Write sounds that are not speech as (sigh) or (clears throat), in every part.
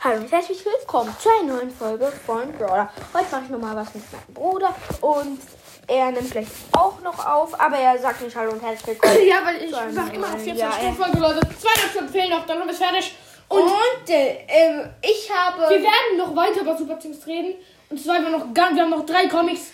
Hallo und herzlich willkommen zu einer neuen Folge von Brawler. Heute mache ich nochmal was mit meinem Bruder und er nimmt gleich auch noch auf, aber er sagt nicht Hallo und herzlich willkommen. (laughs) Ja, weil ich mache immer auf 24 ja, Stunden Folge, Leute. Zwei dazu fehlen noch, dann haben wir es fertig. Und, Und äh, ähm, ich habe. wir werden noch weiter über Super Things reden. Und zwar wir noch gar, wir haben noch drei Comics.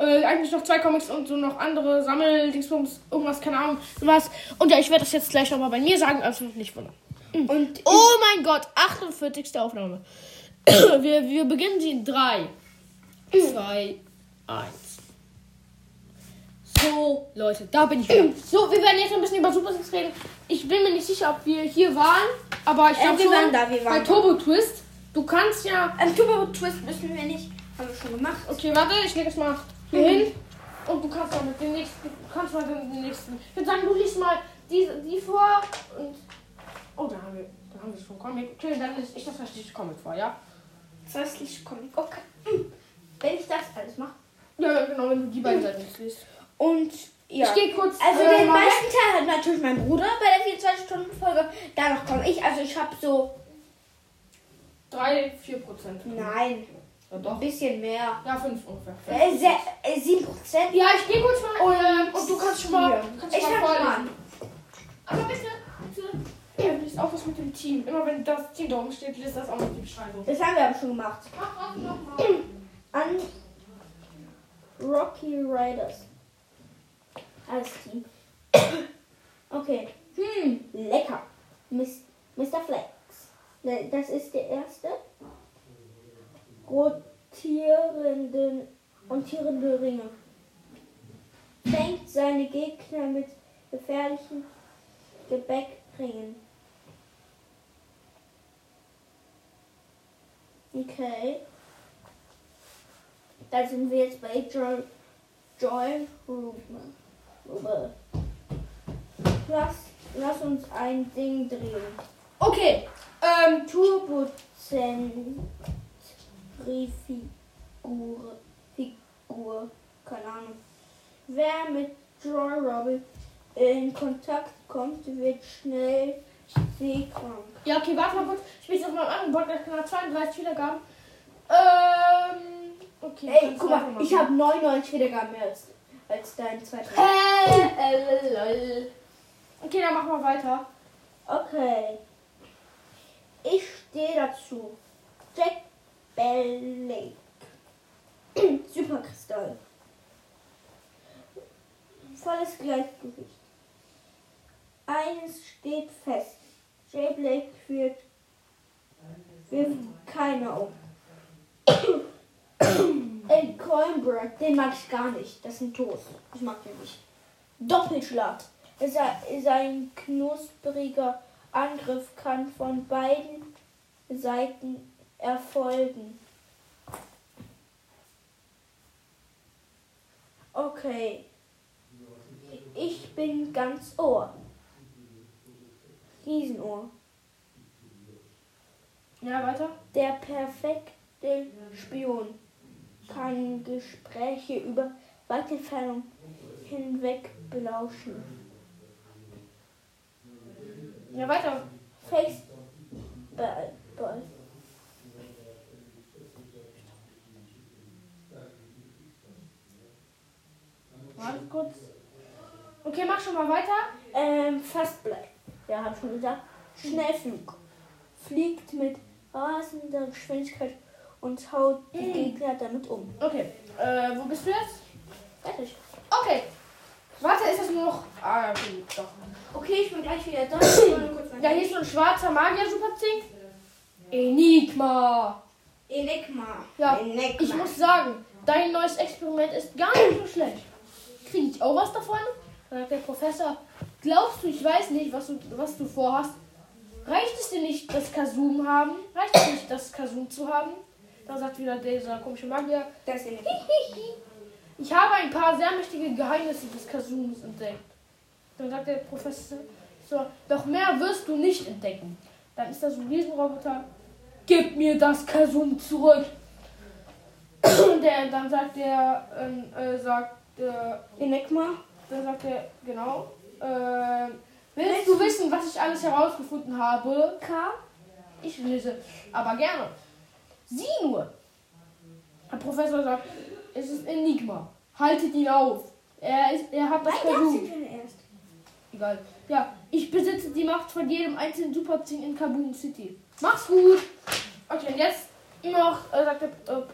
Äh, eigentlich noch zwei Comics und so noch andere Sammel-Dingsbums, irgendwas, keine Ahnung, was. Und ja, ich werde das jetzt gleich nochmal bei mir sagen, also nicht wundern. Und Oh mein Gott, 48. Aufnahme. (coughs) wir, wir beginnen sie in 3, 2, 1. So, Leute, da bin ich wieder. (coughs) So, wir werden jetzt ein bisschen über Super Things reden. Ich bin mir nicht sicher, ob wir hier waren, aber ich Äh, glaube wir schon waren da, wir waren bei da. Turbo Twist. Du kannst ja... ähm, Turbo Twist müssen wir nicht. Haben wir schon gemacht. Okay, warte, ich lege es mal hier Mhm. hin. Und du kannst mal mit den nächsten... Du kannst mal den, den nächsten... Ich würde sagen, du liest mal die, die vor und... Oh, da haben wir... Da haben wir schon Comic. Okay, dann lese ich das restliche Comic vor, ja? Zuerstlich Comic. Okay. Hm. Wenn ich das alles mache. Ja, ja, genau, wenn du die beiden Seiten liest. Und ja. Ich gehe kurz. Also äh, den meisten Teil hat natürlich mein Bruder bei der 24-Stunden-Folge. Danach komme ich. Also ich habe so. 3, 4 Prozent. Nein. Ja, Ein doch. bisschen mehr. Ja, 5 ungefähr. Äh, se- äh, 7 Prozent. Ja, ich gehe kurz mal. Und, ähm, und du kannst schon mal. Kannst Ich mal vorlesen. Aber bitte. Ja, liest auch was mit dem Team. Immer wenn das Team da oben steht, liest das auch mit die Beschreibung. Das haben wir aber schon gemacht. Mach, mach, mach, mach. An Rocky Riders. Alles Team. Okay. Hm, lecker. Miss, Mr. Flex. Das ist der erste. Rotierenden und tierende Ringe. Fängt seine Gegner mit gefährlichen Gebäckringen. Okay. Da sind wir jetzt bei Joy, Joy Ruben. Rube. Lass, lass uns ein Ding drehen. Okay. Ähm, Turbozentrifigur. Figur. Keine Ahnung. Wer mit Joy Robin in Kontakt kommt, wird schnell seekrank. ja, okay, warte mal kurz. Ich bin jetzt auf meinem anderen Podcast, Kanal 32 Wiedergaben. Ähm, okay. Ey, guck mal, ich habe 99 Wiedergaben mehr als, als dein zweiter. Äh, lol. Okay, dann machen wir weiter. Okay. Ich stehe dazu. Jack Bellic. (clears throat) Superkristall. Volles Gleichgewicht. Eines steht fest. Jay Blake führt wirft keiner um. Ey, Coinbird, den mag ich gar nicht. Das ist ein Toast. Ich mag den nicht. Doppelschlag. Sein knuspriger Angriff kann von beiden Seiten erfolgen. Okay. Ich bin ganz Ohr. Riesenohr. Ja, weiter. Der perfekte Spion kann Gespräche über weite Entfernung hinweg belauschen. Ja, weiter. Faceball. Ball. Warte kurz. Okay, mach schon mal weiter. Ähm, Fastblei. Ja, hab schon gesagt. Schnellflug. Fliegt mit rasender Geschwindigkeit und haut die Gegner damit um. Okay. Äh, wo bist du jetzt? Fertig. Okay. Warte, ist das nur noch. Ah, okay, doch. Okay, ich bin gleich wieder da. Ja, hier ist so ein schwarzer Magier Super Zing. Enigma. Enigma. Ja, Enigma. ich muss sagen, dein neues Experiment ist gar nicht so schlecht. Kriege ich auch was davon? Dann sagt der Professor, glaubst du, ich weiß nicht, was du, was du vorhast? Reicht es dir nicht, das Kasum haben? Reicht es nicht, das Kasum zu haben? Dann sagt wieder dieser komische Magier, Das ist (laughs) ich habe ein paar sehr mächtige Geheimnisse des Kasums entdeckt. Dann sagt der Professor, so, doch mehr wirst du nicht entdecken. Dann ist da so ein Riesenroboter, gib mir das Kasum zurück. Und der, dann sagt der, ähm, äh, sagt, äh, Enigma. dann sagt er, genau, äh, willst du wissen, was ich alles herausgefunden habe? K. Ich lese aber gerne. Sieh nur. Der Professor sagt, es ist Enigma. Haltet ihn auf. Er, ist, er hat das versucht. Egal. Ja, ich besitze die Macht von jedem einzelnen Super-Zing in Kaboom City. Mach's gut. Okay, und jetzt noch, äh, sagt, der,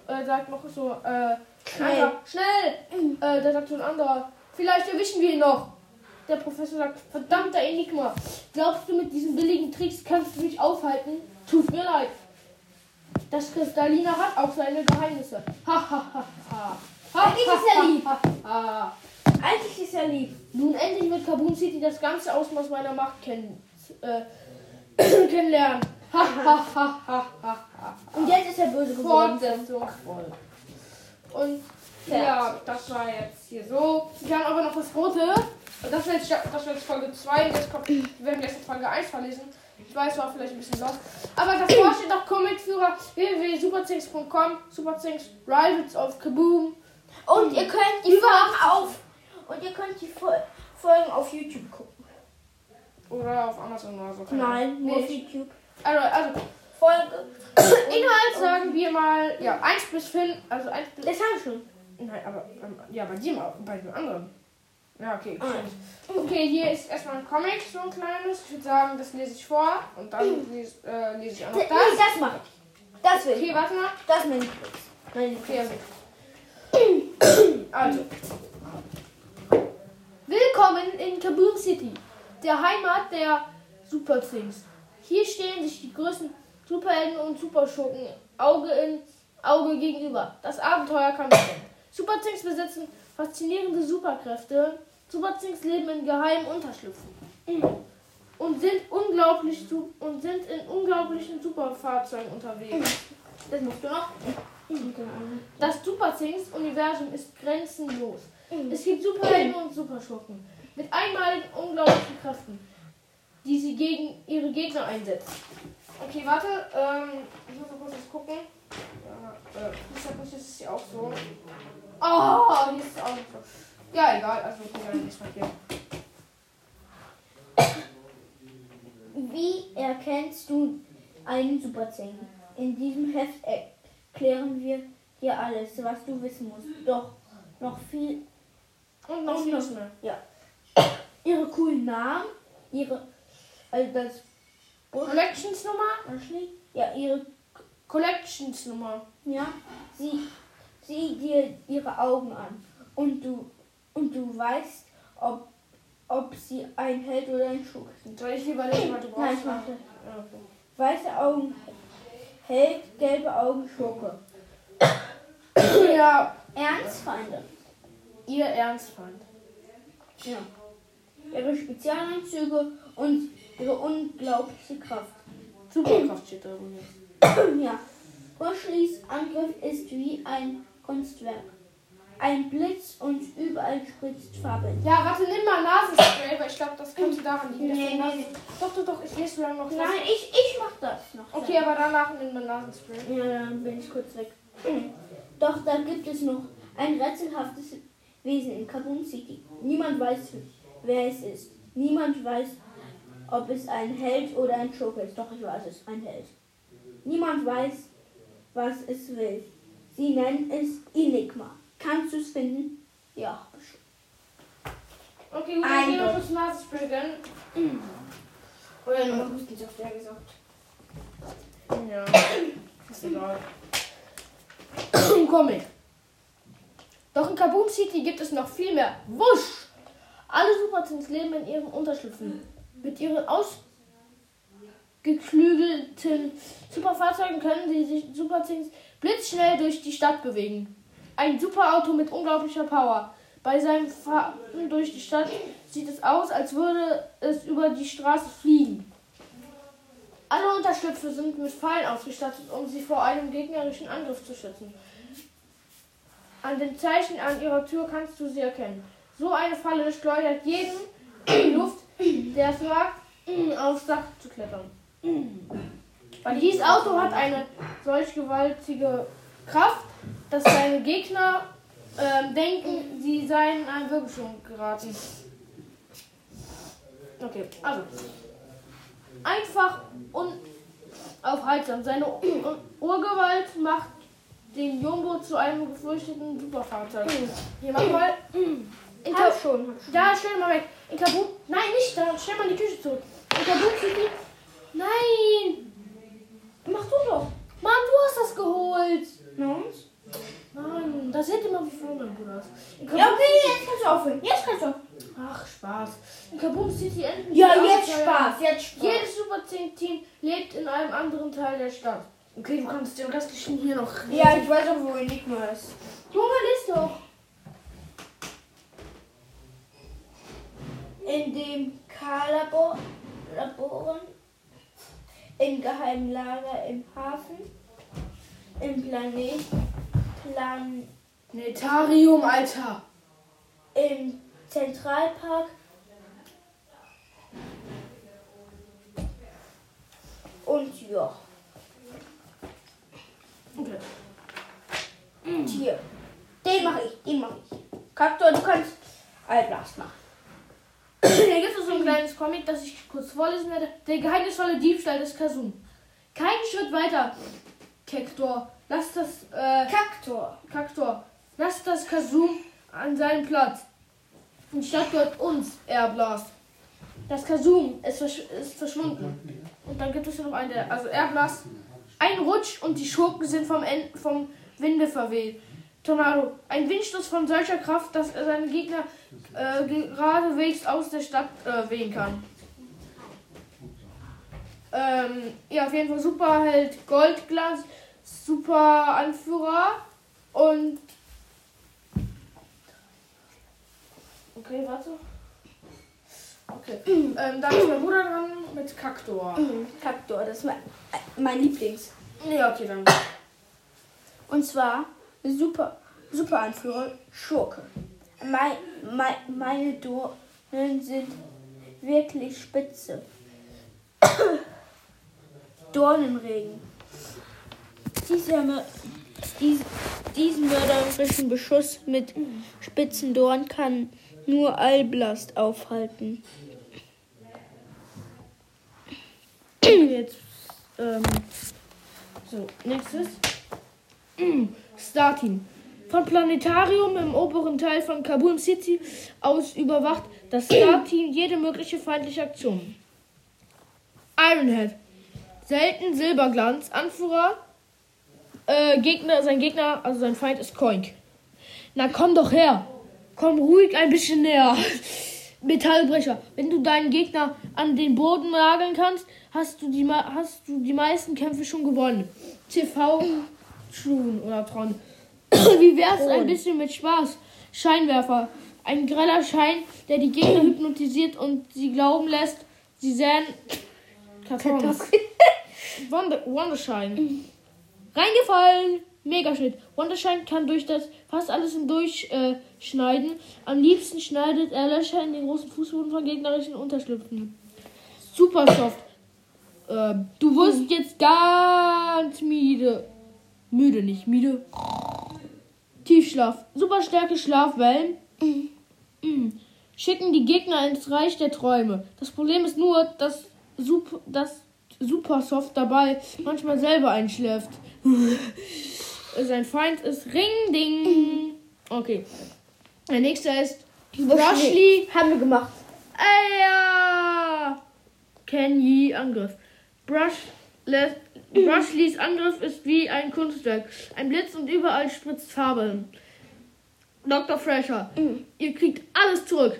äh, äh, sagt noch so, äh, Schnell. anderer, schnell. Äh, da sagt so ein anderer, vielleicht erwischen wir ihn noch. Der Professor sagt, verdammter Enigma, glaubst du, mit diesen billigen Tricks kannst du mich aufhalten? Tut mir leid. Das Kristalliner hat auch seine Geheimnisse. Ha, ha, ha, ha. Eigentlich ist er lieb. Eigentlich ist er lieb. Nun endlich wird Kaboom City das ganze Ausmaß meiner Macht kennen, äh, (clears throat) kennenlernen. Ha, ha, ha, ha, ha, ha. Und jetzt ist er böse geworden. Fortsetzung folgt. Und ja, das war jetzt hier so. Wir haben aber noch das rote. Das war jetzt, das war jetzt Folge 2. Jetzt kommt, wir werden jetzt Folge 1 verlesen. Ich weiß, war vielleicht ein bisschen lost. Aber davor steht noch Comicführer www.superzinks.com, Superzinks, Rivals of Kaboom. Und ihr könnt die Folgen auf. Und ihr könnt die Fol- Folgen auf YouTube gucken. Oder auf Amazon oder so. Nein, nur auf. YouTube. Also, also Folge. (coughs) Inhalt sagen wir mal, ja, 1 bis 5, also 1 bis. Das haben wir schon. Nein, aber ähm, ja, bei dir mal, bei dem anderen. Ja, okay, stimmt. Okay, hier ist erstmal ein Comic, so ein kleines. Ich würde sagen, das lese ich vor und dann lese, äh, lese ich auch noch Nee, das. das mache ich. Das will ich. Okay, warte mal. Das ist mein Lieblings. Mein Okay, Lieblings. also. Willkommen in Kaboom City, der Heimat der Super Things. Hier stehen sich die größten Superhelden und Superschurken Auge in Auge gegenüber. Das Abenteuer kann beginnen. Super Things besitzen faszinierende Superkräfte. Things leben in geheimen Unterschlüpfen und sind unglaublich und sind in unglaublichen Superfahrzeugen unterwegs. Das musst du noch. Das Super Things Universum ist grenzenlos. Es gibt Superhelden und Superschurken mit einmaligen unglaublichen Kräften, die sie gegen ihre Gegner einsetzen. Okay, warte, ähm, ich muss noch kurz was gucken. Ja, äh, ich sag das ist hier auch so. Oh, hier ist es auch so. Ja, egal, also okay, dann ist mal hier. Wie erkennst du einen Superzing? In diesem Heft erklären wir dir alles, was du wissen musst. Doch noch viel Und noch vieles mehr. ihre coolen Namen, ihre also das Collections-Nummer? Ja ihre Collections-Nummer. ja sie sieh dir ihre Augen an und du und du weißt, ob ob sie ein Held oder ein Schurke sind. Soll ich lieber lesen, weil du Nein, brauchst ich mache Ja, okay. weiße Augen Held, gelbe Augen Schurke. (coughs) Ja, Ernstfeinde. ihr Ernstfeind. Ja. Ihre Spezialanzüge und ihre unglaubliche Kraft. Superkraft steht da übrigens. (coughs) ja. Bushleys Angriff ist wie ein Kunstwerk. Ein Blitz und überall spritzt Farbe. Ja, warte, nimm mal Nasenspray, weil ich glaube, das könnte daran liegen. Nee, nee, nee. Doch, doch, doch, ich lese so lange noch. Nein, ich, ich mach das noch. Okay, aber danach nimm mal Nasenspray. Ja, dann bin ich kurz weg. (clears throat) Doch da gibt es noch ein rätselhaftes Wesen in Kaboom City. Niemand weiß, wer es ist. Niemand weiß, ob es ein Held oder ein Schurke ist. Doch ich weiß es, ein Held. Niemand weiß, was es will. Sie nennen es Enigma. Kannst du es finden? Ja. Okay, gut, dann gehen wir Ein- kurz Nasenspray gönnen. Oder nur Hustensaft, der gesagt. Ja, ist egal. Comic. Doch in Kaboom City gibt es noch viel mehr. Wusch! Alle Supertins leben in ihren Unterschlüpfen. Mit ihren ausgeklügelten Superfahrzeugen können sie sich Supertins blitzschnell durch die Stadt bewegen. Ein Superauto mit unglaublicher Power. Bei seinem Fahren durch die Stadt sieht es aus, als würde es über die Straße fliegen. Alle Unterschlüpfe sind mit Pfeilen ausgestattet, um sie vor einem gegnerischen Angriff zu schützen. An den Zeichen an ihrer Tür kannst du sie erkennen. So eine Falle schleudert jeden in die Luft, der es wagt, aufs Dach zu klettern. Weil dieses Auto hat eine solch gewaltige Kraft, dass seine Gegner ähm, denken, sie seien in einen Wirbelsturm geraten. Okay, also. Einfach und aufhaltsam. Seine Ur- Urgewalt macht den Jumbo zu einem gefürchteten Superfahrzeug. Hier, mach mal. In Ka- Hab schon. da, stell mal weg. In Kabul. Nein, nicht da. Stell mal in die Küche zurück. In Kabul City. Nein. Mach du doch. Mann, du hast das geholt. Na und? Mann, das hätte man wie früher, mein Bruder. Ja, okay, jetzt kannst du aufhören. Jetzt kannst du aufhören. Ach, Spaß. In Kabul City enden Ja, jetzt. Spaß. Jetzt Spaß. Jedes Super 10 Team lebt in einem anderen Teil der Stadt. Okay, du kannst den restlichen hier noch. Ja, ich weiß auch, wo Enigma ist. Junge, lies doch. In dem K-Labor, Laboren, im geheimen Lager im Hafen, im Planet, Plan, Netarium, Alter. im Zentralpark, und ja, Okay. hier. Den mache ich, den mache ich. Kaktor, du kannst Allblast machen. Hier gibt es so ein kleines Comic, das ich kurz vorlesen werde. Der geheimnisvolle Diebstahl des Kasum. Keinen Schritt weiter. Kektor. Lass das, äh, Kaktor. Kaktor. Lass das Kasum an seinen Platz. Die Stadt gehört uns, Erblast. Das Kasum ist, versch ist verschwunden. Und dann gibt es noch einen, der, also Erblast. Ein Rutsch und die Schurken sind vom, en vom Winde verweht. Tornado. Ein Windstoß von solcher Kraft, dass er seine Gegner äh, geradewegs aus der Stadt äh, wehen kann. Ähm, ja, auf jeden Fall Superheld Goldglas, Super Anführer und. Okay, warte. Okay. (clears throat) ähm, dann ist mein Bruder dran mit Kaktor. (clears throat) Kaktor, das ist mein, mein Lieblings. Ja, okay, dann. Und zwar super, super Anführer Schurke. Mein, mein, meine Dornen sind wirklich spitze. (clears throat) Dornenregen. Dieser, diesen mörderischen Beschuss mit spitzen Dornen kann nur Alblast aufhalten. Jetzt. Ähm, so, nächstes. Starteam. Von Planetarium im oberen Teil von Kabul City aus überwacht das Starteam jede mögliche feindliche Aktion. Ironhead. Selten Silberglanz. Anführer. Äh, Gegner, sein Gegner, also sein Feind ist Koink. Na komm doch her. Komm ruhig ein bisschen näher. (laughs) Metallbrecher. Wenn du deinen Gegner an den Boden nageln kannst, hast du die, hast du die meisten Kämpfe schon gewonnen. TV Tron oder Tron. (coughs) Wie wär's ein bisschen mit Spaß? Scheinwerfer. Ein greller Schein, der die Gegner hypnotisiert und sie glauben lässt, sie sähen Kartons. (laughs) Wonder. Reingefallen. Megaschnitt. Wondershine kann durch das fast alles hindurch äh, schneiden. Am liebsten schneidet er Löcher in den großen Fußboden von gegnerischen Unterschlüpfen. Supersoft. Äh, du wirst jetzt ganz müde. Müde, nicht müde. Tiefschlaf. Superstärke Schlafwellen. Mm. Schicken die Gegner ins Reich der Träume. Das Problem ist nur, dass, Sup dass Supersoft dabei manchmal selber einschläft. (laughs) Sein Feind ist Ring Ding. Okay. Der nächste ist Brushly. Haben wir gemacht. Ey, ja. Kenny Angriff. Brush Brushlys Angriff ist wie ein Kunstwerk. Ein Blitz und überall spritzt Farbe. Dr. Fresher. Ihr kriegt alles zurück.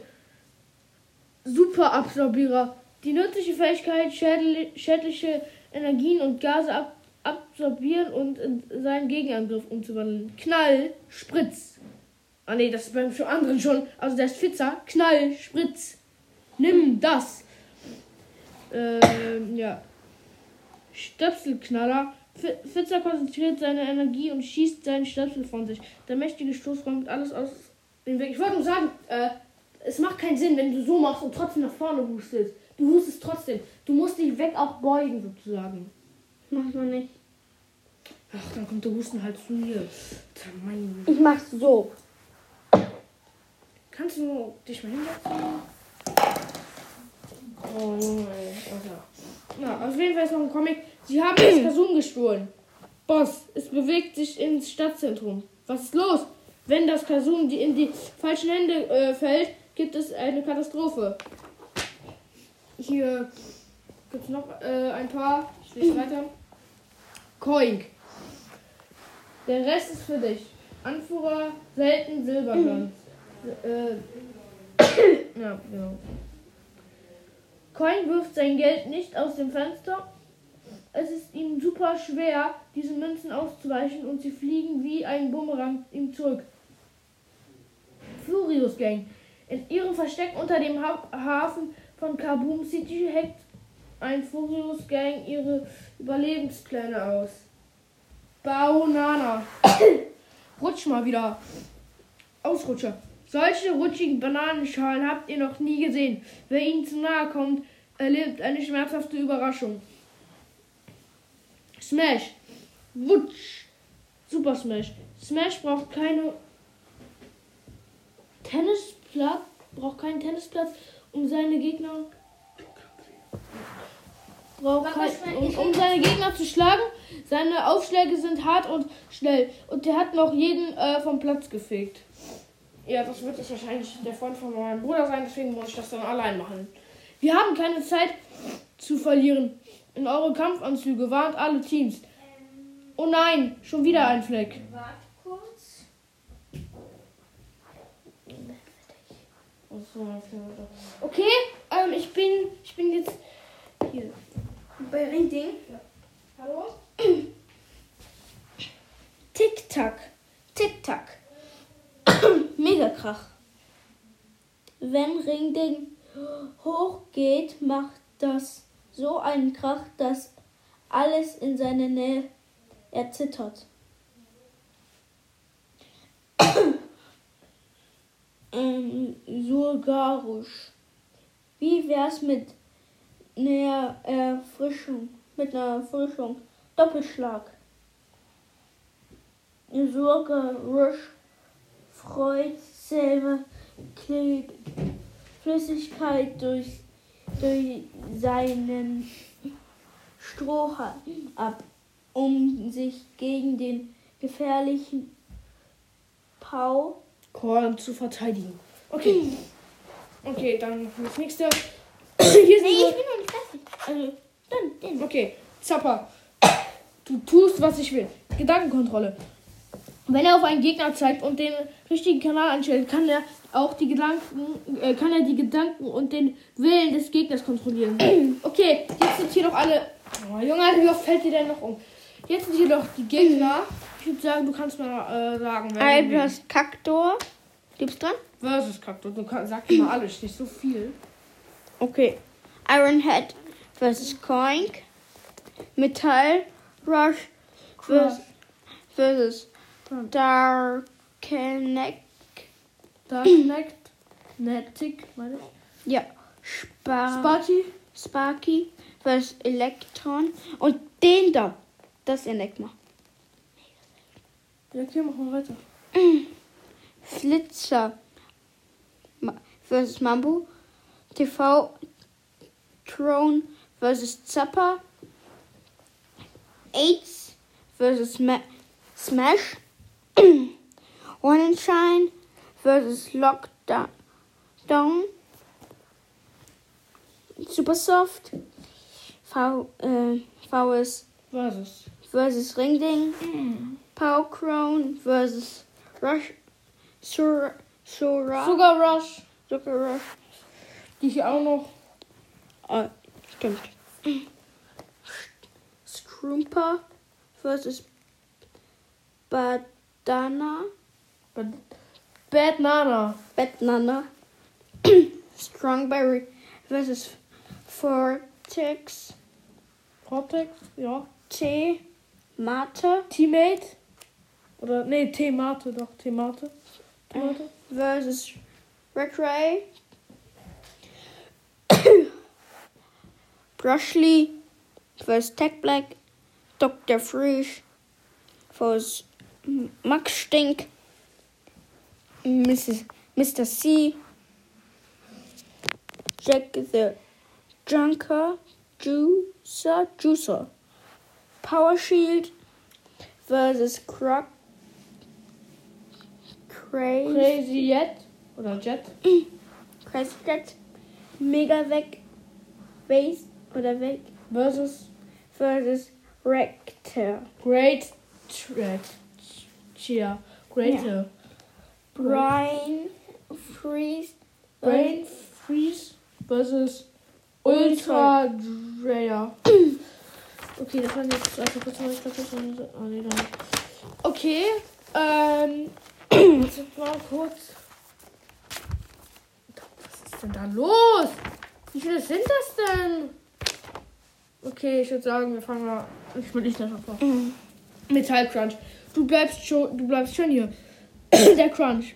Super Absorbierer. Die nützliche Fähigkeit, schädli- schädliche Energien und Gase ab absorbieren und in seinen Gegenangriff umzuwandeln. Knall, Spritz. Ah nee, das ist beim anderen schon. Also der ist Fitzer. Knall, Spritz. Nimm das. Ähm, ja. Stöpselknaller. Fi- Fitzer konzentriert seine Energie und schießt seinen Stöpsel von sich. Der mächtige Stoß räumt alles aus dem Weg. Ich wollte nur sagen, äh, es macht keinen Sinn, wenn du so machst und trotzdem nach vorne hustest. Du hustest trotzdem. Du musst dich weg auch beugen, sozusagen. Mach noch nicht. Ach, dann kommt der Husten halt zu mir. Mein. Ich mach's so. Kannst du dich mal hinsetzen? Oh Junge. Alter. Ja, auf jeden Fall ist noch ein Comic. Sie haben das (clears throat) Kasum gestohlen. Boss, es bewegt sich ins Stadtzentrum. Was ist los? Wenn das Kasum in die falschen Hände äh, fällt, gibt es eine Katastrophe. Hier gibt es noch äh, ein paar. Ich lese weiter. Koink. Der Rest ist für dich. Anführer, selten Silberglanz. äh, ja, genau. Coin wirft sein Geld nicht aus dem Fenster. Es ist ihm super schwer, diese Münzen auszuweichen und sie fliegen wie ein Bumerang ihm zurück. Furious Gang. In ihrem Versteck unter dem ha Hafen von Kaboom City hackt ein Furious Gang ihre Überlebenspläne aus. Banana. (coughs) Rutsch mal wieder. Ausrutscher. Solche rutschigen Bananenschalen habt ihr noch nie gesehen. Wer ihnen zu nahe kommt, erlebt eine schmerzhafte Überraschung. Smash. Wutsch. Super Smash. Smash braucht keine Tennisplatz, braucht keinen Tennisplatz, um seine Gegner braucht kein, um, um seine Gegner zu schlagen. Seine Aufschläge sind hart und schnell und der hat noch jeden äh, vom Platz gefegt. Ja, das wird jetzt wahrscheinlich der Freund von meinem Bruder sein, deswegen muss ich das dann allein machen. Wir haben keine Zeit zu verlieren. In eure Kampfanzüge warnt alle Teams. Oh nein, schon wieder ein Fleck. Warte kurz. Okay, ähm, ich bin, ich bin jetzt hier. Bei Ringding. Hallo? (clears throat) Tick-Tack. Tick-Tack. (clears throat) Mega-Krach. Wenn Ringding hochgeht, macht das so einen Krach, dass alles in seiner Nähe erzittert. Ähm, Surgarisch. Wie wär's mit einer Erfrischung? Mit einer Erfrischung. Doppelschlag. Surgarisch freut selber klebt Flüssigkeit durch, durch seinen Strohhalm ab, um sich gegen den gefährlichen Pau Korn zu verteidigen. Okay. Okay, dann das nächste. (clears throat) Hier sind Nee, ich bin noch nicht fertig. Also, dann den. Okay, Zapper. Du tust, was ich will. Gedankenkontrolle. Wenn er auf einen Gegner zeigt und den richtigen Kanal anstellt, kann er auch die Gedanken, äh, kann er die Gedanken und den Willen des Gegners kontrollieren. (clears throat) Okay, jetzt sind hier doch alle. Oh, Junge, wie oft fällt dir denn noch um? Jetzt sind hier doch die Gegner. Ich würde sagen, du kannst mal äh, sagen, wer hast Kaktor. Du bist dran? versus Kaktus. Du kannst, sag mal alles, nicht so viel. Okay. Ironhead versus Coink. Metall Rush versus, versus Darkeneck. Da knackt. Netic, meine ich. Ja. Spar Sparky. Sparky versus Elektron. Und den da. Das ist Enigma. Ja, okay, machen wir weiter. (clears throat) Flitzer versus Mambo. TV Throne versus Zapper. AIDS versus Ma Smash. (clears throat) One and Shine versus Lockdown. Down. Super Soft. V, äh, VS Versus. versus Ringding. Power Crown versus Rush. Sura. Sura. Sugar Rush. Sugar Rush. Die hier auch noch. Ah, stimmt. Scroomper versus Badana. Bad, Bad Nana. Batnana. (coughs) Strongberry versus Vortex. Cortex. Ja. T. Mate Teammate. Oder, nee, T-Mate, doch, T-Mate. T-Mate. versus Red Ray. (coughs) Brushly versus Tech Black. Dr. Freeze versus Max Stink. Mrs. Mr. C. Jack the Junker Juicer, Juicer. Power Shield versus Croc. Crazy. Crazy Jet oder Jet. (clears throat) Crazy Jet. Mega weg. Base oder weg. Versus Versus Rector. Great Track. Cheer. Greater. Brian Freeze. Brain Freeze versus Ultra Dreyer. (clears throat) Okay, das waren jetzt also kurz mal, ich glaube, das so. Oh, nee, dann. Okay, ähm. (clears throat) Jetzt mal kurz. Was ist denn da los? Wie viele sind das denn? Okay, ich würde sagen, wir fangen mal. Ich will nicht das vor. Metall Crunch. Du bleibst schon, du bleibst schon hier. (clears throat) der Crunch.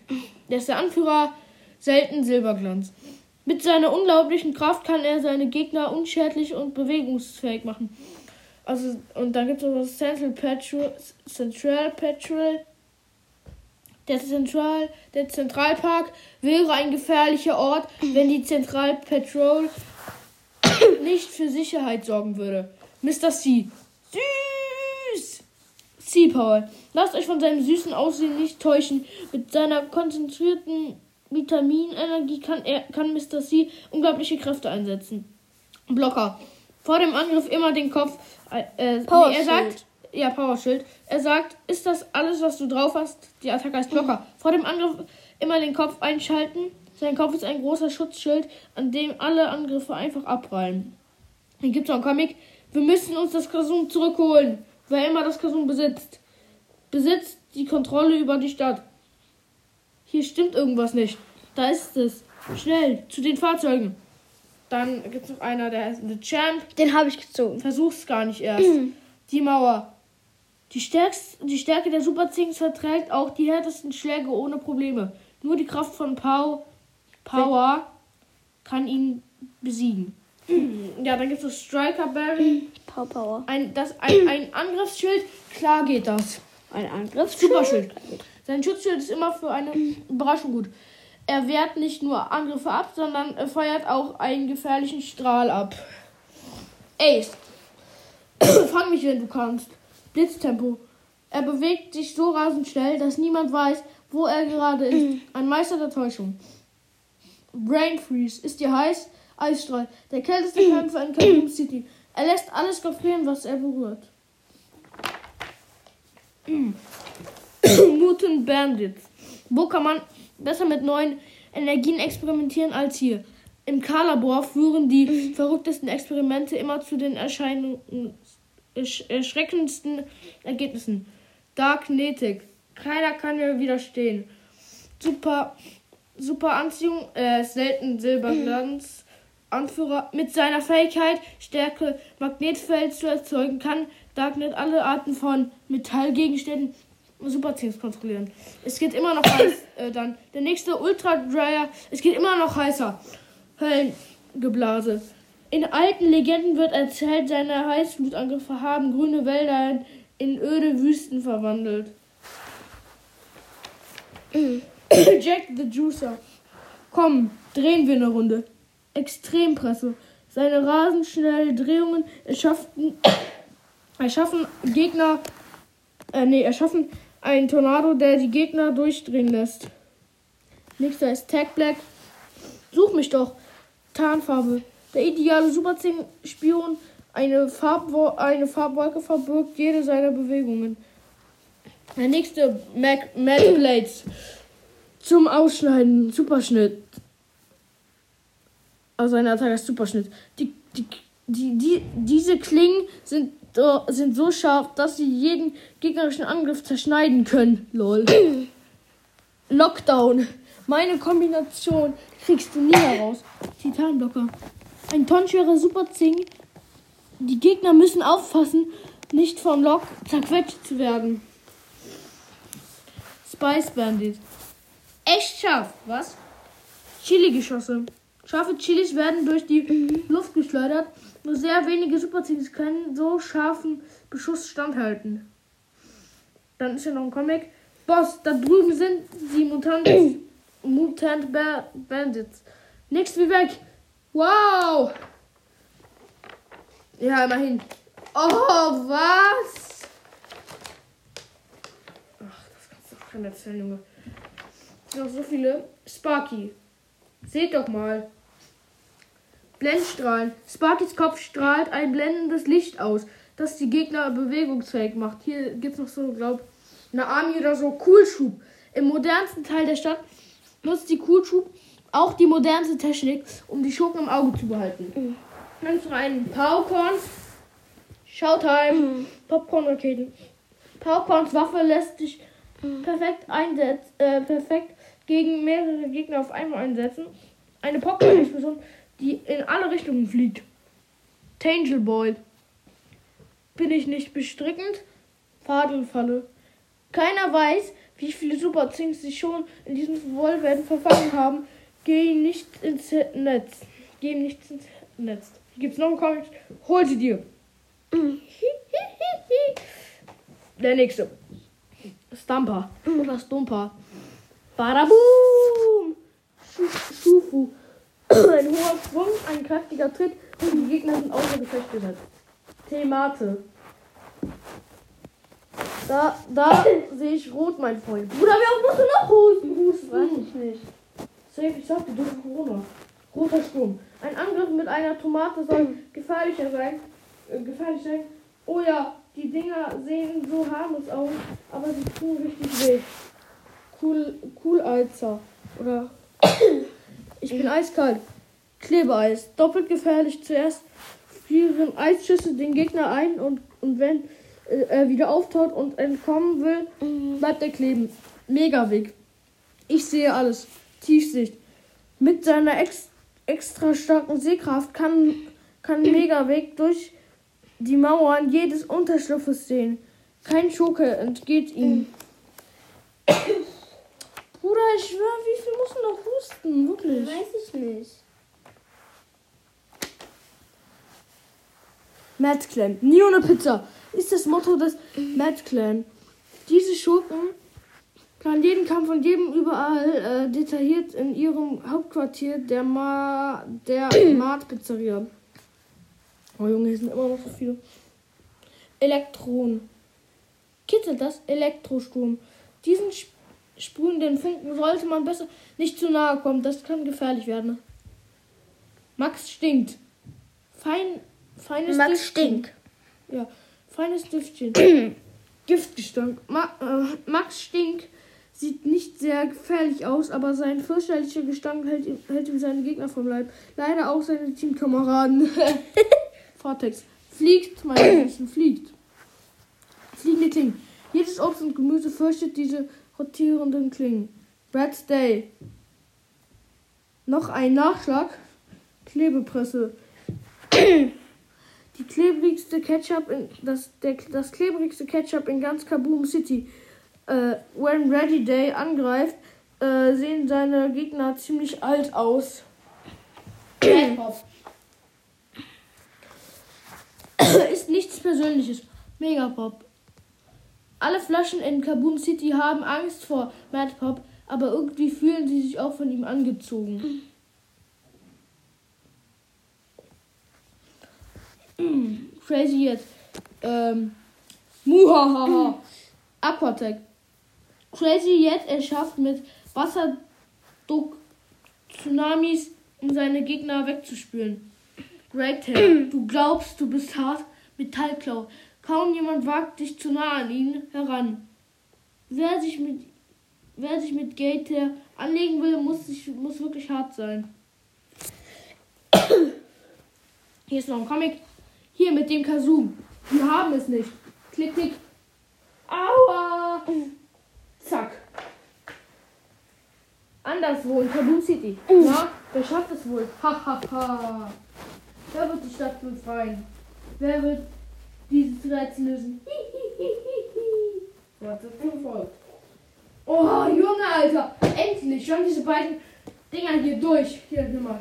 Der ist der Anführer. Selten Silberglanz. Mit seiner unglaublichen Kraft kann er seine Gegner unschädlich und bewegungsfähig machen. Also, und dann gibt es noch das Central Patrol, Central Patrol. Der Central, der Zentralpark wäre ein gefährlicher Ort, wenn die Central Patrol (coughs) nicht für Sicherheit sorgen würde. Mr. C. Süß! Sea Power. Lasst euch von seinem süßen Aussehen nicht täuschen. Mit seiner konzentrierten Vitaminenergie kann, er, kann Mr. C unglaubliche Kräfte einsetzen. Blocker. Vor dem Angriff immer den Kopf. Äh, äh, Power nee, er sagt. Ja, Power Shield. Er sagt, ist das alles, was du drauf hast? Die Attacke heißt Blocker. Vor dem Angriff immer den Kopf einschalten. Sein Kopf ist ein großer Schutzschild, an dem alle Angriffe einfach abprallen. Hier gibt es noch einen Comic. Wir müssen uns das Kasum zurückholen. Wer immer das Kasum besitzt, besitzt die Kontrolle über die Stadt. Hier stimmt irgendwas nicht. Da ist es. Schnell, zu den Fahrzeugen. Dann gibt es noch einer, der heißt The Champ. Den habe ich gezogen. Versuch's gar nicht erst. die Mauer. Die, stärkst, die Stärke der Super Zings verträgt auch die härtesten Schläge ohne Probleme. Nur die Kraft von Pow, Power kann ihn besiegen. ja, dann gibt es Striker Barry. Power Power. Ein, das, ein, ein Angriffsschild. Klar geht das. Ein Angriff. Superschild. Sein Schutzschild ist immer für eine Überraschung gut. Er wehrt nicht nur Angriffe ab, sondern er feuert auch einen gefährlichen Strahl ab. Ace. (coughs) Fang mich, wenn du kannst. Blitztempo. Er bewegt sich so rasend schnell, dass niemand weiß, wo er gerade ist. Ein Meister der Täuschung. Brain Freeze. Ist dir heiß? Eisstrahl. Der kälteste (coughs) Kämpfer in Kaboom City. Er lässt alles gefrieren, was er berührt. (coughs) Mutant Bandits. Wo kann man besser mit neuen Energien experimentieren als hier? Im K-Labor führen die verrücktesten Experimente immer zu den Erscheinungen, ersch erschreckendsten Ergebnissen. Darknetic. Keiner kann mir widerstehen. Super, super Anziehung, äh, selten Silberglanz. Anführer mit seiner Fähigkeit, Stärke Magnetfeld zu erzeugen, kann Darknet alle Arten von Metallgegenständen Superzings kontrollieren. Es geht immer noch heiß. (coughs) Äh, dann der nächste Ultra Dryer. Es geht immer noch heißer. Höllengeblase. In alten Legenden wird erzählt, seine Heißblutangriffe haben grüne Wälder in öde Wüsten verwandelt. (coughs) Jack the Juicer. Komm, drehen wir eine Runde. Extrempresse. Seine rasend schnellen Drehungen erschaffen, (coughs) erschaffen Gegner, äh, nee, erschaffen einen Tornado, der die Gegner durchdrehen lässt. Nächster ist Tag Black. Such mich doch. Tarnfarbe. Der ideale Superzing-Spion. Eine, Farbwo eine Farbwolke verbirgt jede seiner Bewegungen. Der nächste Mac Mad Blades. Zum Ausschneiden. Superschnitt. Also eine Attacke ist Superschnitt. Die, die, die, die, diese Klingen sind, sind so scharf, dass sie jeden gegnerischen Angriff zerschneiden können. Lol. (clears throat) Lockdown. Meine Kombination kriegst du nie heraus. Titanblocker. Ein tonnenschwerer Superzing. Die Gegner müssen aufpassen, nicht vom Lock zerquetscht zu werden. Spice Bandit. Echt scharf, was? Chili-Geschosse. Scharfe Chilis werden durch die Luft geschleudert. Nur sehr wenige Superzings können so scharfen Beschuss standhalten. Dann ist ja noch ein Comic. Boss, da drüben sind die Mutanten. (clears throat) Mutant ba Bandits. Nix wie weg. Wow! Ja, immerhin. Oh, was? Ach, das kannst du doch keiner erzählen, Junge. Noch so viele. Sparky. Seht doch mal. Blendstrahlen. Sparkys Kopf strahlt ein blendendes Licht aus, das die Gegner bewegungsfähig macht. Hier gibt es noch so, glaub, eine Army oder so. Coolschub. Im modernsten Teil der Stadt nutzt die Coolschub auch die modernste Technik, um die Schurken im Auge zu behalten. Dann noch einen Powercorn. Showtime. Popcorn-Raketen. Powercorns Waffe lässt sich perfekt einsetzen, äh, perfekt gegen mehrere Gegner auf einmal einsetzen. Eine Popcorn-Explosion, die in alle Richtungen fliegt. Tangel Boy. Bin ich nicht bestrickend? Fadelfalle. Keiner weiß, wie viele Super Things sich schon in diesem Wollwerden verfangen haben. Geh nicht ins Netz. Geh nicht ins Netz. Hier gibt's noch einen Comic. Hol sie dir. (laughs) Der nächste. Stamper oder Stumper. Badaboom! Schu- Schufu. Ein hoher Schwung, ein kräftiger Tritt und die Gegner sind außer Gefecht gesetzt. Themate. Da, da sehe ich rot, mein Freund. Bruder, wie oft musst du noch husten? Husten. Weiß ich nicht. Safe, ich sagte, durch Corona. Roter Sturm. Ein Angriff mit einer Tomate soll gefährlicher sein. Äh, gefährlich sein. Oh ja, die Dinger sehen so harmlos aus, aber sie tun richtig weh. Cool, cool Eizer. Oder. Ich bin eiskalt. Klebeeis. Doppelt gefährlich. Zuerst frieren Eisschüsse den Gegner ein und, und wenn äh, er wieder auftaut und entkommen will, bleibt er kleben. Mega Weg. Ich sehe alles. Tiefsicht. Mit seiner ex extra starken Sehkraft kann, kann (clears throat) Megaweg durch die Mauern jedes Unterschlupfes sehen. Kein Schurke entgeht ihm. Bruder, ich schwöre, wie viel muss man noch husten? Wirklich. Weiß ich nicht. Mad Clan. Nie ohne Pizza. Ist das Motto des Mad Clan. Diese Schurken planen jeden Kampf und jedem überall äh, detailliert in ihrem Hauptquartier der Ma der (clears throat) Mart Pizzeria. Oh Junge, hier sind immer noch so viele. Elektronen. Kitzelt das? Elektrosturm. Diesen sp- sprühenden Funken sollte man besser nicht zu nahe kommen. Das kann gefährlich werden. Max stinkt. Fein, feines Max Düftchen. Stink. Ja, feines Düftchen. (clears throat) Giftgestank. Ma äh, Max Stink sieht nicht sehr gefährlich aus, aber sein fürchterlicher Gestank hält, ihm- hält ihm seine Gegner vom Leib. Leider auch seine Teamkameraden. (laughs) Vortex. Fliegt, meine Liebsten, fliegt. Fliegende Klingen. Jedes Obst und Gemüse fürchtet diese rotierenden Klingen. Brad Day. Noch ein Nachschlag. Klebepresse. Die klebrigste Ketchup in das, der, das klebrigste Ketchup in ganz Kaboom City. Äh, when Ready Day angreift, äh, sehen seine Gegner ziemlich alt aus. Ist nichts Persönliches. Megapop. Alle Flaschen in Kaboom City haben Angst vor Mad Pop, aber irgendwie fühlen sie sich auch von ihm angezogen. Mm, Crazy jetzt. Ähm. Muhahaha. Aquatech. Crazy Jet erschafft mit Wasserdruck Tsunamis, um seine Gegner wegzuspülen. Great Tail. Du glaubst, du bist hart. Metallklau. Kaum jemand wagt dich zu nah an ihn heran. Wer sich mit, wer sich mit Tail anlegen will, muss, sich, muss wirklich hart sein. (coughs) Hier ist noch ein Comic. Hier mit dem Kazoo. Wir haben es nicht. Klick, klick. Aua! Zack. Anderswo in Kaboom City. Na, wer schafft es wohl? Ha, ha, ha. Wer wird die Stadt befreien? Wer wird dieses Rätsel lösen? Für Volk? Oh, Junge, Alter. Endlich schon diese beiden Dinger hier durch. Hier, nimm mal.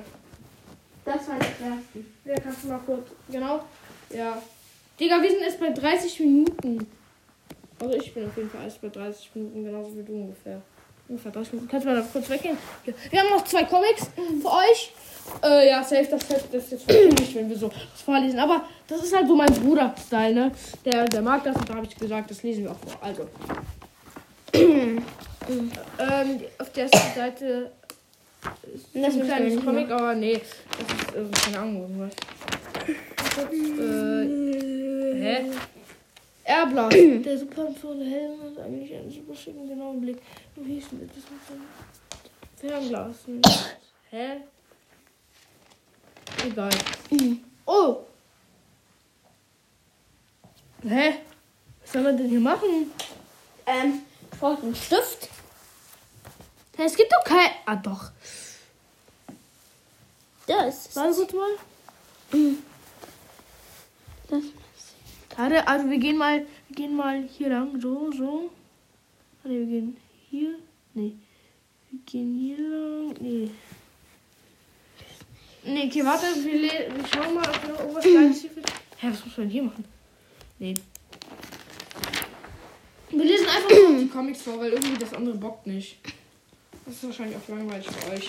Das war die erste. Ja, kannst du mal kurz. Genau. Ja. Digga, wir sind erst bei 30 Minuten. Also ich bin auf jeden Fall erst bei 30 Minuten, genauso wie du ungefähr. Ungefähr 30 Minuten. Kannst du mal kurz weggehen? Wir haben noch zwei Comics für euch. Äh, ja, safe, das, das ist jetzt nicht, wenn wir so was vorlesen. Aber das ist halt so mein Bruder-Style, ne? Der, der mag das und da habe ich gesagt, das lesen wir auch vor. Also. (clears throat) ähm, auf der ersten Seite ist Das ein kleines Comic, aber nee, das ist äh, keine Ahnung, irgendwas. (clears throat) Äh, hä? Erbler. (clears throat) Der super empfohlene Helm hat eigentlich einen super schicken genauen Blick. Wie hieß denn das mit dem Fernglas? Hä? Egal. Oh! Hä? Was soll man denn hier machen? Ähm, ich brauche einen Stift. Hä, es gibt doch kein. Ah, doch. Das. Warte kurz mal. das. Warte, also wir gehen mal, wir gehen mal hier lang, so, so. Warte, wir gehen hier. Nee. Wir gehen hier lang. Nee. Nee, okay, warte, wir, wir schauen mal, ob noch irgendwas Kleines hier wird. Hä, was muss man hier machen? Nee. Wir lesen einfach nur die Comics vor, weil irgendwie das andere bockt nicht. Das ist wahrscheinlich auch langweilig für euch.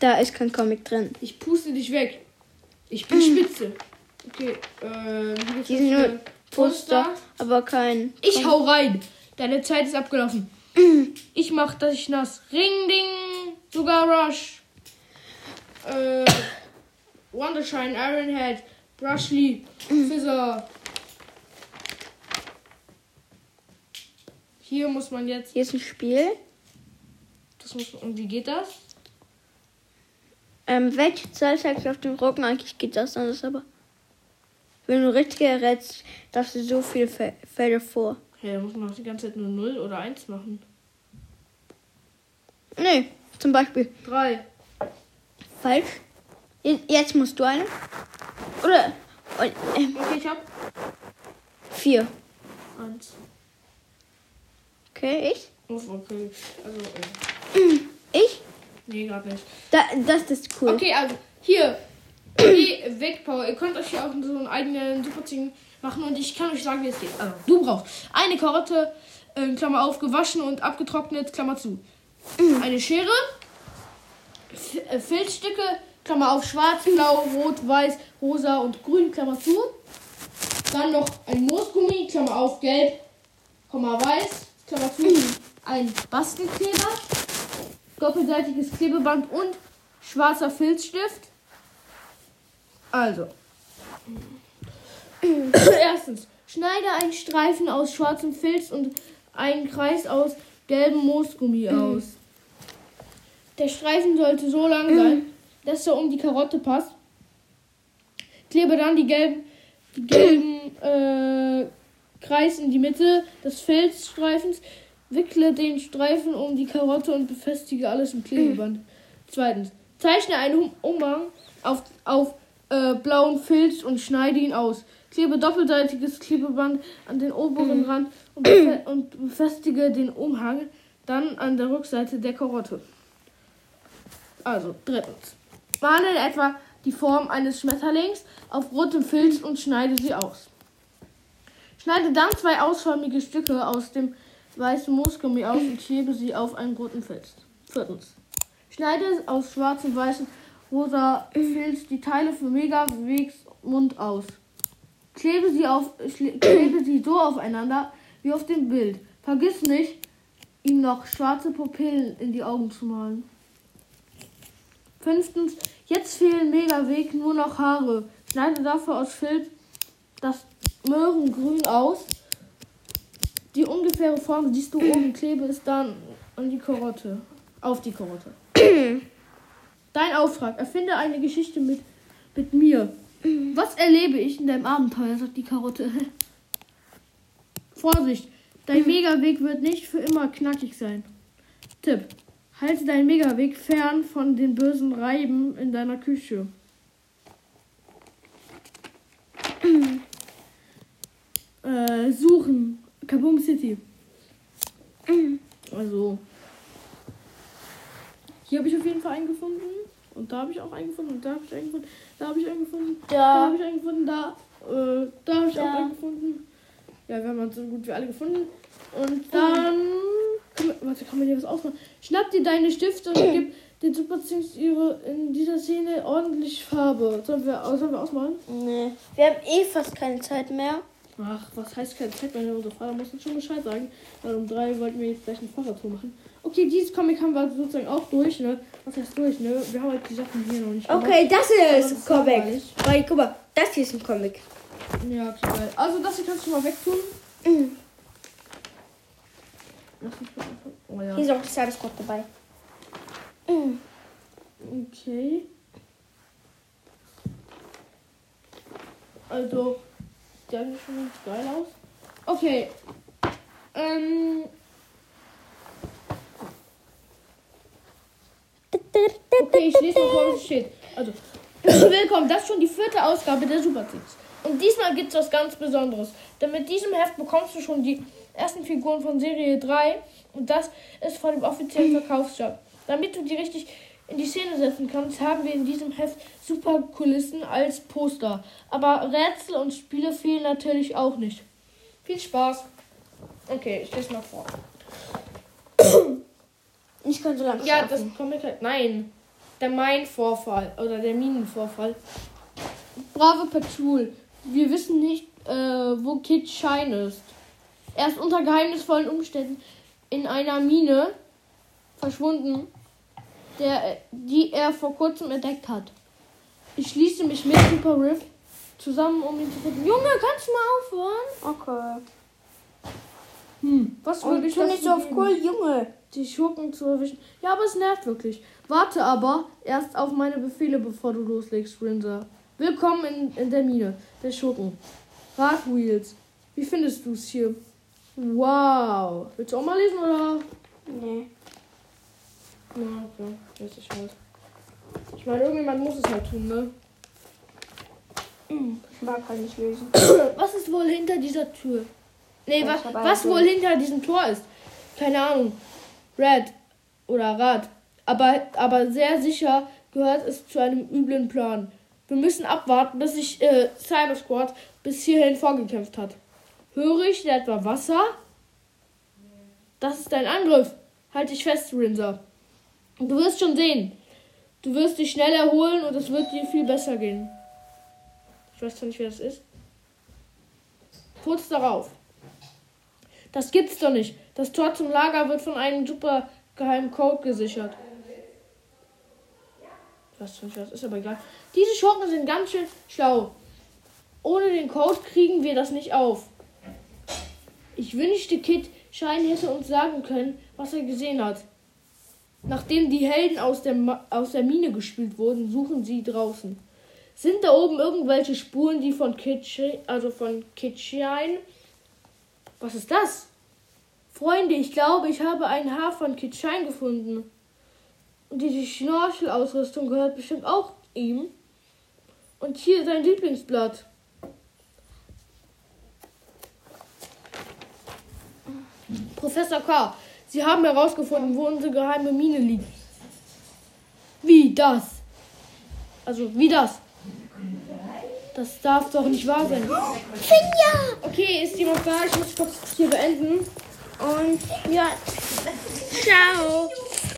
Da ist kein Comic drin. Ich puste dich weg. Ich bin spitze. Okay, äh, Die sind nur Poster, aber kein. Ich hau rein. Deine Zeit ist abgelaufen. (clears throat) Ich mach dich nass. Ring, ding. Sogar Rush. Äh, Wondershine, Ironhead, Brushly, Fizzer. (clears throat) Hier muss man jetzt. Hier ist ein Spiel. Das muss man, und wie geht das? Ähm, welche Zahl zeigst du auf dem Rücken? Eigentlich geht das anders, aber. Wenn du richtig errätst, darfst du so viele Fe Felder vor. Hey, da muss man doch die ganze Zeit nur 0 oder 1 machen. Nee, zum Beispiel 3. falsch. Je- Jetzt musst du eine. Oder. und, ähm, Okay, ich hab vier. 1. Okay, ich? Okay. Also, äh, Ich? nee, gerade nicht. Da, das ist cool. Okay, also hier. Die Wegpower. Ihr könnt euch hier auch so einen eigenen Superziehen machen und ich kann euch sagen, wie es geht. Also, du brauchst eine Karotte, äh, Klammer auf, gewaschen und abgetrocknet, Klammer zu. Eine Schere, F äh, Filzstücke, Klammer auf, schwarz, blau, rot, weiß, rosa und grün, Klammer zu. Dann noch ein Moosgummi, Klammer auf, gelb, Komma weiß, Klammer zu. Ein Bastelkleber, doppelseitiges Klebeband und schwarzer Filzstift. Also. (clears throat) Erstens, schneide einen Streifen aus schwarzem Filz und einen Kreis aus gelbem Moosgummi aus. Der Streifen sollte so lang sein, dass er um die Karotte passt. Klebe dann die gelben, die gelben äh, Kreis in die Mitte des Filzstreifens. Wickle den Streifen um die Karotte und befestige alles im Klebeband. Zweitens, zeichne einen Um- Umhang auf, auf äh, blauen Filz und schneide ihn aus. Klebe doppelseitiges Klebeband an den oberen Rand und, befe und befestige den Umhang dann an der Rückseite der Karotte. Also, drittens. Male in etwa die Form eines Schmetterlings auf rotem Filz und schneide sie aus. Schneide dann zwei ausförmige Stücke aus dem weißen Moosgummi aus und klebe sie auf einen roten Filz. Viertens. Schneide aus schwarzem, weißen, rosa Filz die Teile für Megawegsmund aus. Klebe sie, auf, klebe sie so aufeinander wie auf dem Bild. Vergiss nicht, ihm noch schwarze Pupillen in die Augen zu malen. Fünftens, jetzt fehlen Megaweg nur noch Haare. Schneide dafür aus Filz das Möhrengrün aus. Die ungefähre Form siehst du oben, klebe es dann an die Karotte. Auf die Karotte. Dein Auftrag, erfinde eine Geschichte mit, mit mir. Was erlebe ich in deinem Abenteuer, sagt die Karotte. Vorsicht, dein Megaweg wird nicht für immer knackig sein. Tipp, halte deinen Megaweg fern von den bösen Reiben in deiner Küche. äh, suchen. Kaboom City. Also. Hier habe ich auf jeden Fall einen gefunden. Und da habe ich auch einen gefunden. Und da habe ich einen gefunden. Da habe ich einen gefunden. Da Da. habe ich einen gefunden. Da. Äh, da habe ich auch Da. einen gefunden. Ja, wir haben halt so gut wie alle gefunden. Und dann Kann man, warte, kann man hier was ausmachen? Schnapp dir deine Stifte und gib (clears throat) den Super Things ihre in dieser Szene ordentlich Farbe. Sollen wir, sollen wir ausmalen? Nee. Wir haben eh fast keine Zeit mehr. Ach, was heißt keine Zeit, meine unsere Vater muss uns schon Bescheid sagen. Weil um drei wollten wir jetzt gleich eine Fahrradtour machen. Okay, dieses Comic haben wir sozusagen auch durch, ne? Was heißt durch, ne? Wir haben halt die Sachen hier noch nicht. Okay, das hier ist ein Comic. Weil, guck mal, das hier ist ein Comic. Ja, okay, geil. Also das hier kannst du mal wegtun. Mhm. Oh ja. Hier ist auch das Cybersquad dabei. Mhm. Okay. Also, der sieht schon ganz geil aus. Okay. Ähm. Okay, ich lese mal was steht. Also, (clears throat) willkommen, das ist schon die vierte Ausgabe der Super Six. Und diesmal gibt es was ganz Besonderes. Denn mit diesem Heft bekommst du schon die ersten Figuren von Serie 3 und das ist von dem offiziellen Verkaufsshop. Damit du die richtig in die Szene setzen kannst, haben wir in diesem Heft super Kulissen als Poster. Aber Rätsel und Spiele fehlen natürlich auch nicht. Viel Spaß. Okay, ich lese mal vor. (coughs) Ich kann so lange Ja, schlafen. das Comic halt. Nein. Der Main-Vorfall oder der Minenvorfall. Brave Patrol. Wir wissen nicht, äh, wo Kid Shine ist. Er ist unter geheimnisvollen Umständen in einer Mine verschwunden, der, äh, die er vor kurzem entdeckt hat. Ich schließe mich mit Super Riff zusammen, um ihn zu finden. Junge, kannst du mal aufhören? Okay. Hm, was würde ich tu nicht so auf geben? cool, Junge. die Schurken zu erwischen. Ja, aber es nervt wirklich. Warte aber erst auf meine Befehle, bevor du loslegst, Rinser. Willkommen in, in der Mine der Schurken. Radwheels. Wie findest du es hier? Wow. Willst du auch mal lesen oder? Nee. Ja, okay. Weiß ich halt. Ich meine, irgendjemand muss es halt tun, ne? Ich mag halt nicht lesen. (coughs) Was ist wohl hinter dieser Tür? Nee, was, was wohl hinter diesem Tor ist? Keine Ahnung. Red oder Rad. Aber, aber sehr sicher gehört es zu einem üblen Plan. Wir müssen abwarten, bis sich äh, Cyber Squad bis hierhin vorgekämpft hat. Höre ich da etwa Wasser? Das ist dein Angriff. Halt dich fest, Rinser. Du wirst schon sehen. Du wirst dich schnell erholen und es wird dir viel besser gehen. Ich weiß zwar nicht, wer das ist. Kurz darauf. Das gibt's doch nicht. Das Tor zum Lager wird von einem super geheimen Code gesichert. Ich weiß zwar was ist, aber egal. Diese Schurken sind ganz schön schlau. Ohne den Code kriegen wir das nicht auf. Ich wünschte, Kid Schein hätte uns sagen können, was er gesehen hat. Nachdem die Helden aus der, aus der Mine gespült wurden, suchen sie draußen. Sind da oben irgendwelche Spuren, die von Kid, Shi- also von Kid Shine? Was ist das? Freunde, ich glaube, ich habe ein Haar von Kid Shine gefunden. Und diese Schnorchelausrüstung gehört bestimmt auch ihm. Und hier sein Lieblingsblatt. Professor K., Sie haben herausgefunden, wo unsere geheime Mine liegt. Wie das? Also, wie das? Das darf doch nicht wahr sein. Finja! Okay, ist jemand da? Ich muss kurz hier beenden. Und ja. Ciao.